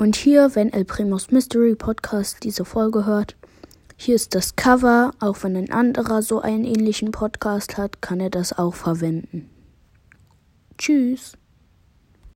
Und hier, wenn El Primos Mystery Podcast diese Folge hört, hier ist das Cover. Auch wenn ein anderer so einen ähnlichen Podcast hat, kann er das auch verwenden. Tschüss.